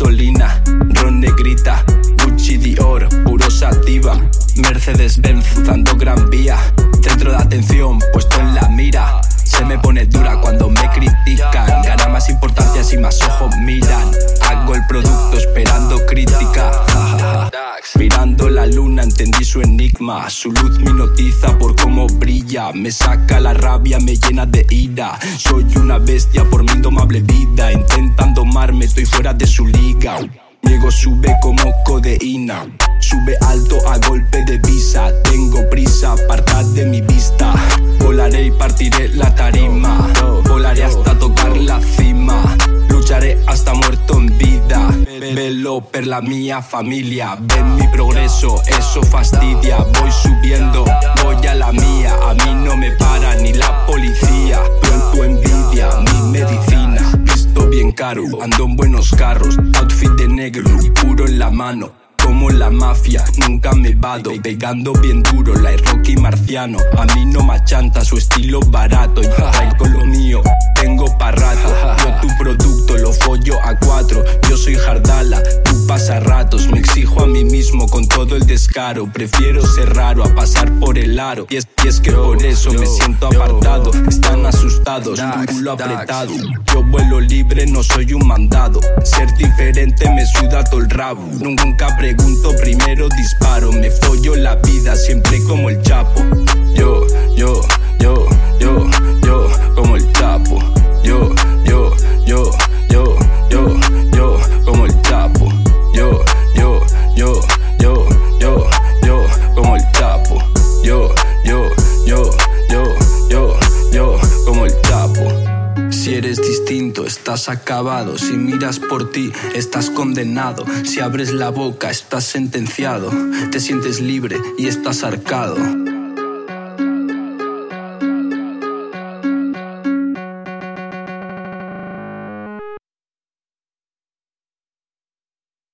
gasolina, ron negrita, Gucci Dior, puro sativa, Mercedes-Benz, dando gran vía, centro de atención, puesto en la mira, se me pone dura cuando me critican, gana más importancia si más ojos mira. Entendí su enigma. Su luz me hipnotiza por cómo brilla. Me saca la rabia, me llena de ira. Soy una bestia por mi indomable vida. Intentan domarme, estoy fuera de su liga. Llego, sube como codeína. Sube alto a golpe de visa. Tengo prisa, apartad de mi vista. Volaré y partiré la tarima. Per la mía familia. Ven mi progreso, eso fastidia. Voy subiendo, voy a la mía. A mí no me para ni la policía. tu envidia, mi medicina. Visto bien caro, ando en buenos carros. Outfit de negro puro en la mano como la mafia, nunca me vado. Pegando bien duro, la Rocky Marciano. A mí no machanta, su estilo barato. A cuatro. Yo soy Jardala, tú pasa ratos. Me exijo a mí mismo con todo el descaro. Prefiero ser raro a pasar por el aro. Y es, es que por eso me siento apartado. Están asustados, culo apretado. Yo vuelo libre, no soy un mandado. Ser diferente me suda todo el rabo. Nunca pregunto, primero disparo. Me follo la vida, siempre como el chapo. Eres distinto, estás acabado. Si miras por ti, estás condenado. Si abres la boca, estás sentenciado. Te sientes libre y estás arcado.